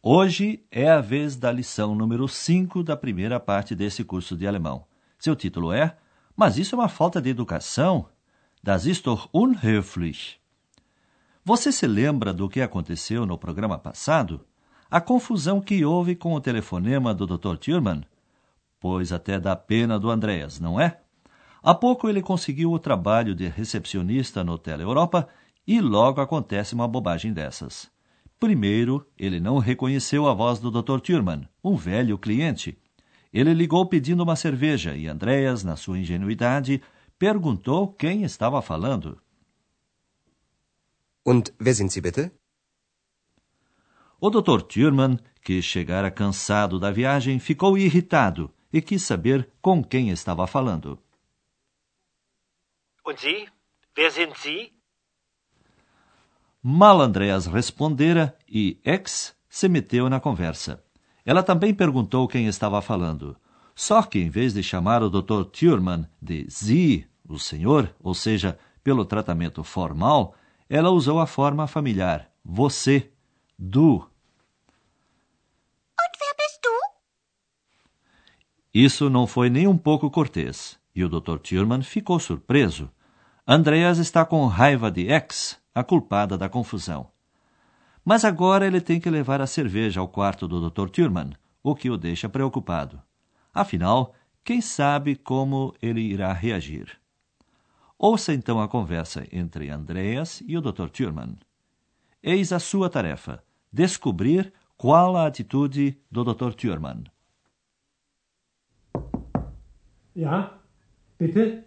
Hoje é a vez da lição número 5 da primeira parte desse curso de alemão. Seu título é Mas isso é uma falta de educação? Das ist doch unhöflich. Você se lembra do que aconteceu no programa passado? A confusão que houve com o telefonema do Dr. Thurman? Pois até dá pena do Andreas, não é? Há pouco ele conseguiu o trabalho de recepcionista no Tele Europa e logo acontece uma bobagem dessas. Primeiro, ele não reconheceu a voz do Dr. Thurman, um velho cliente. Ele ligou pedindo uma cerveja e Andreas, na sua ingenuidade, perguntou quem estava falando. und wer sind Sie bitte? O Dr. Thurman, que chegara cansado da viagem, ficou irritado e quis saber com quem estava falando. Und Sie? Wer sind Sie? Mal Andreas respondera e X se meteu na conversa. Ela também perguntou quem estava falando. Só que, em vez de chamar o Dr. Thurman de Sie, o senhor, ou seja, pelo tratamento formal, ela usou a forma familiar, você, du. Und wer bist du? Isso não foi nem um pouco cortês, e o Dr. Thurman ficou surpreso. Andreas está com raiva de X, a culpada da confusão. Mas agora ele tem que levar a cerveja ao quarto do Dr. Thurman, o que o deixa preocupado. Afinal, quem sabe como ele irá reagir? Ouça então a conversa entre Andreas e o Dr. Thurman. Eis a sua tarefa: descobrir qual a atitude do Dr. Thurman. Ja, bitte?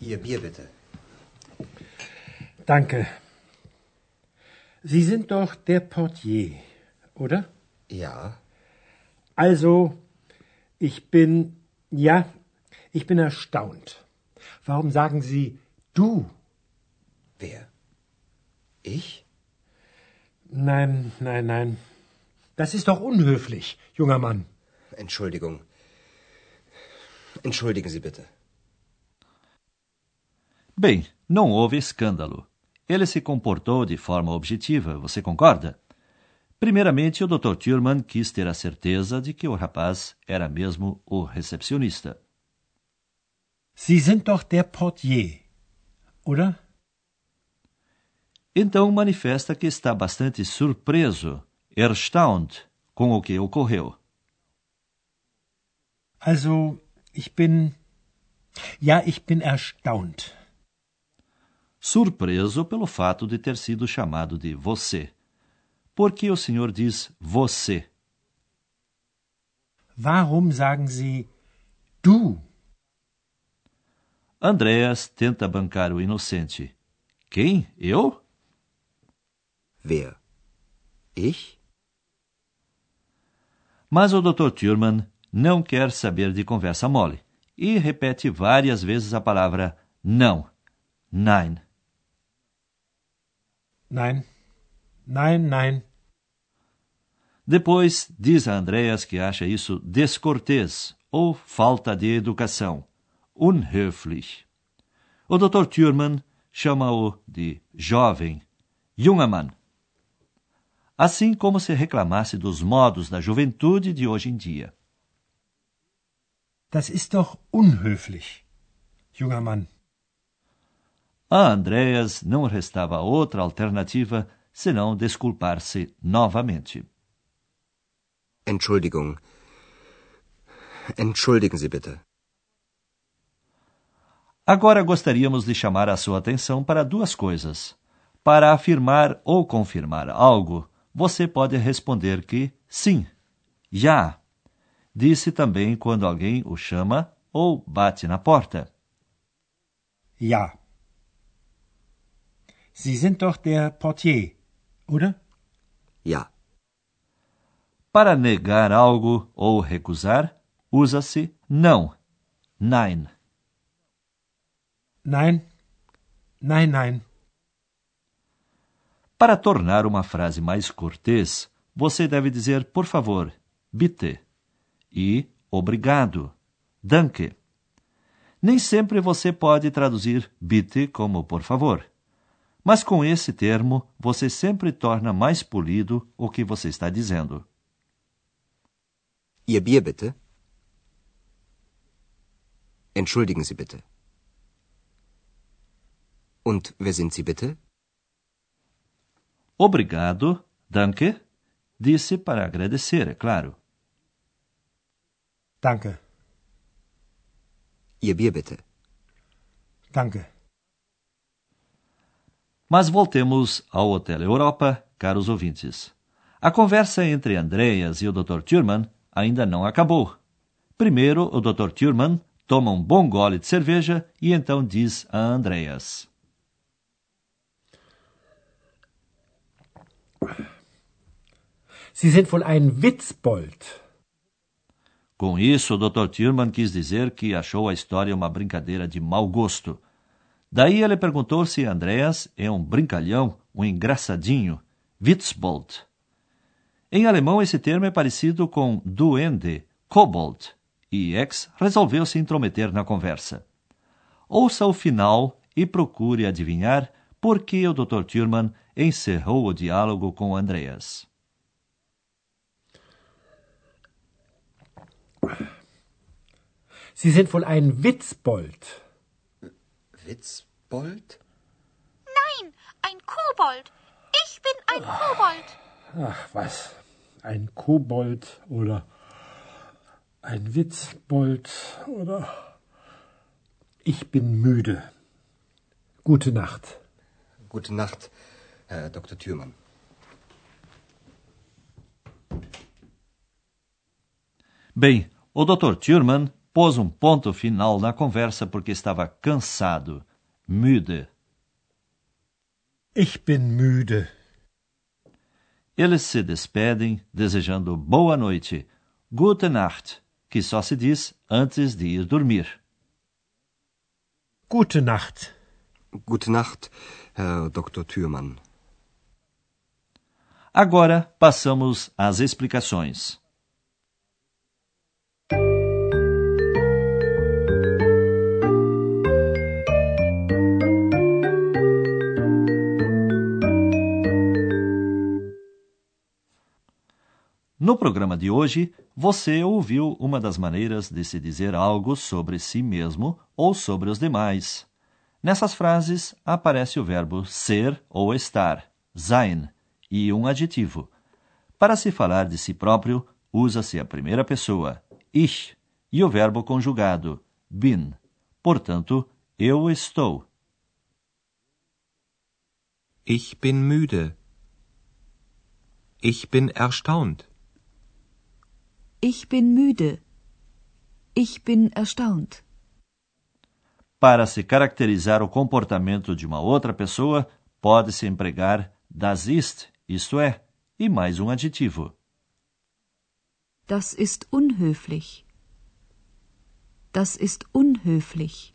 Ihr Bier bitte. Danke. Sie sind doch der Portier, oder? Ja, Also, ich bin, ja, ich bin erstaunt. Warum sagen Sie du? wer? Ich? Nein, nein, nein. Das ist doch unhöflich, junger Mann. Entschuldigung. Entschuldigen Sie bitte. Bem, não houve escândalo. Ele se comportou de forma objetiva, você concorda? Primeiramente, o Dr. Thurman quis ter a certeza de que o rapaz era mesmo o recepcionista. Sie sind doch der Portier, oder? Então manifesta que está bastante surpreso, erstaunt, com o que ocorreu. Also, ich bin, ja, ich bin erstaunt. Surpreso pelo fato de ter sido chamado de você. Por que o senhor diz você? Warum sagen Sie du? Andreas tenta bancar o inocente. Quem? Eu? Wer? Ich? Mas o Dr. Thurman não quer saber de conversa mole e repete várias vezes a palavra não. Nein. Nein, nein, nein. Depois diz a Andreas que acha isso descortês ou falta de educação. Unhöflich. O Dr. Thurman chama-o de jovem, junger Mann. Assim como se reclamasse dos modos da juventude de hoje em dia. Das ist doch unhöflich, junger Mann. A Andreas não restava outra alternativa senão desculpar-se novamente. Entschuldigung. Entschuldigen Sie bitte. Agora gostaríamos de chamar a sua atenção para duas coisas. Para afirmar ou confirmar algo, você pode responder que sim, já. Disse também quando alguém o chama ou bate na porta. Ja. Sie sind doch der Portier, oder? Ja, Para negar algo ou recusar, usa-se não. Nein. Nein. Nein, nein. Para tornar uma frase mais cortês, você deve dizer por favor, bitte, e obrigado, danke. Nem sempre você pode traduzir bitte como por favor. Mas com esse termo, você sempre torna mais polido o que você está dizendo. Ihr Bier bitte. Entschuldigen Sie bitte. Und wer sind Sie bitte? Obrigado, danke, disse para agradecer, é claro. Danke. Ihr Bier bitte. Danke. Mas voltemos ao Hotel Europa, caros ouvintes. A conversa entre Andreas e o Dr. Thurman ainda não acabou. Primeiro, o Dr. Thurman toma um bom gole de cerveja e então diz a Andreas: Sie sind wohl ein Witzbold. Com isso, o Dr. Thurman quis dizer que achou a história uma brincadeira de mau gosto. Daí ele perguntou se Andreas é um brincalhão, um engraçadinho, Witzbold. Em alemão, esse termo é parecido com duende, kobold, e X resolveu se intrometer na conversa. Ouça o final e procure adivinhar por que o Dr. Thurman encerrou o diálogo com Andreas. Sie sind wohl ein Witzbold. Witzbold? Nein, ein Kobold. Ich bin ein Kobold. Ach was, ein Kobold oder ein Witzbold oder... Ich bin müde. Gute Nacht. Gute Nacht, Herr Dr. Thürmann. Bem, o Dr. Thurman pôs um ponto final na conversa porque estava cansado, müde. Ich bin müde. Eles se despedem desejando boa noite, gute Nacht, que só se diz antes de ir dormir. Gute Nacht. Gute Nacht, Herr Dr. Thürmann. Agora passamos às explicações. No programa de hoje, você ouviu uma das maneiras de se dizer algo sobre si mesmo ou sobre os demais. Nessas frases aparece o verbo ser ou estar, sein, e um adjetivo. Para se falar de si próprio, usa-se a primeira pessoa, ich, e o verbo conjugado, bin. Portanto, eu estou. Ich bin müde. Ich bin erstaunt. Ich bin müde. Ich bin erstaunt. Para se caracterizar o comportamento de uma outra pessoa, pode-se empregar das ist, isto é, e mais um adjetivo. Das ist unhöflich. Das ist unhöflich.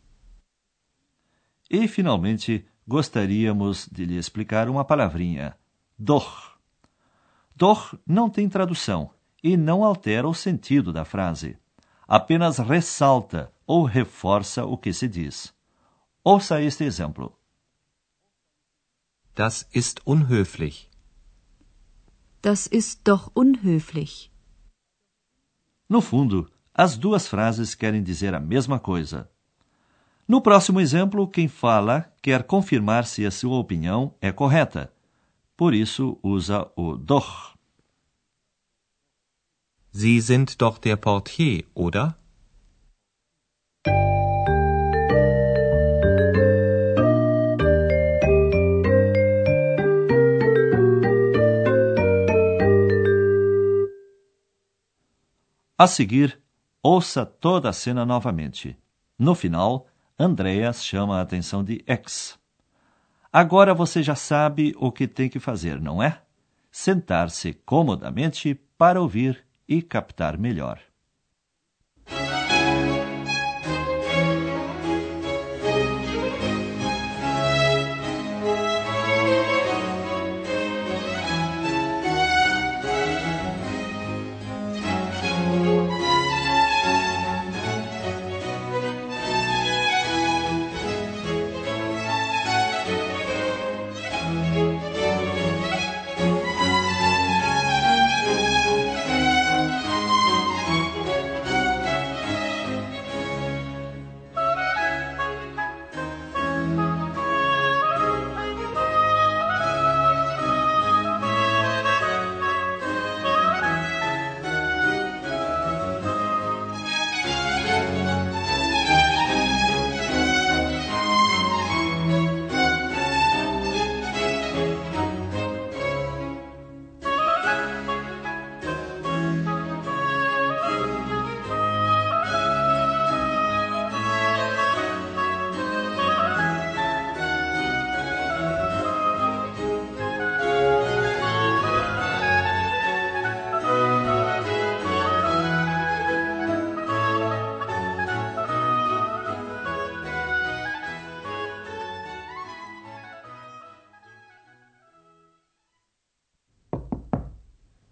E, finalmente, gostaríamos de lhe explicar uma palavrinha: doch. Doch não tem tradução e não altera o sentido da frase. Apenas ressalta ou reforça o que se diz. Ouça este exemplo. Das ist unhöflich. Das ist doch unhöflich. No fundo, as duas frases querem dizer a mesma coisa. No próximo exemplo, quem fala quer confirmar se a sua opinião é correta. Por isso, usa o doch. Sie sind doch der Portier, oder? A seguir, ouça toda a cena novamente. No final, Andreas chama a atenção de X. Agora você já sabe o que tem que fazer, não é? Sentar-se comodamente para ouvir e captar melhor.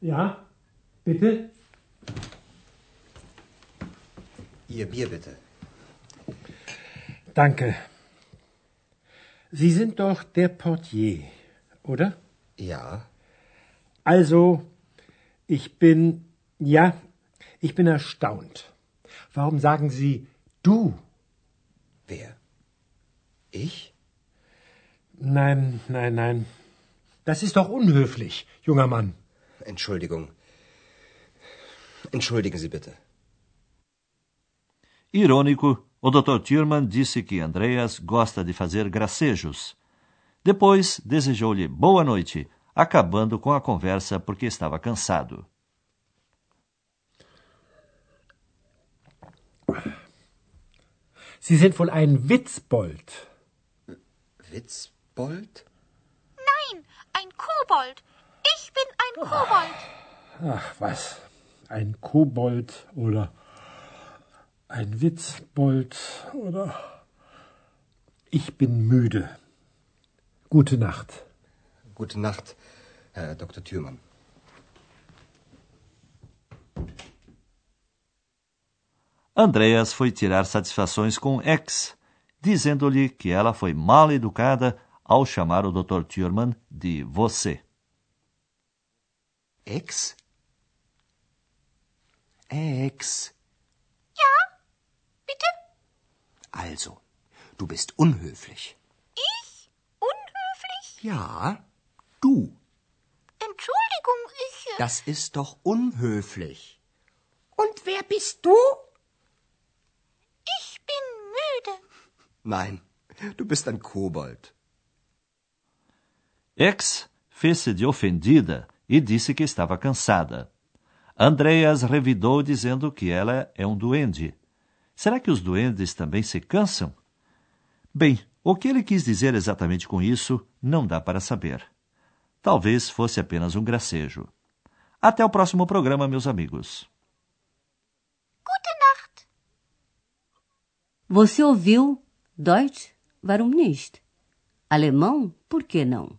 Ja, bitte? Ihr Bier bitte. Danke. Sie sind doch der Portier, oder? Ja, Also, ich bin, ja, ich bin erstaunt. Warum sagen Sie du? wer? Ich? Nein, nein, nein. Das ist doch unhöflich, junger Mann. Entschuldigung. Entschuldigen Sie bitte. Irônico, o Dr. Thurman disse que Andreas gosta de fazer gracejos. Depois desejou-lhe boa noite, acabando com a conversa porque estava cansado. Sie sind wohl ein Witzbold. Witzbold? Nein, ein Kobold. Ein Kobold. Ach, was? Ein Kobold oder ein Witzbold oder. Ich bin müde. Gute Nacht. Gute Nacht, Herr Dr. Thürmann. Andreas foi tirar satisfações com X, dizendo-lhe que ela foi mal educada ao chamar o Dr. Thurman de você. Ex? Ex. Bitte? Also, du bist unhöflich. Ich? Unhöflich? Ja, du. Entschuldigung, ich. äh, Das ist doch unhöflich. Und wer bist du? Ich bin müde. Nein, du bist ein Kobold. X fez-se de ofendida e disse que estava cansada. Andreas revidou dizendo que ela é um duende. Será que os duendes também se cansam? Bem, o que ele quis dizer exatamente com isso não dá para saber. Talvez fosse apenas um gracejo. Até o próximo programa, meus amigos. Gute Nacht. Você ouviu Deutsch? Warum nicht? Alemão? Por que não?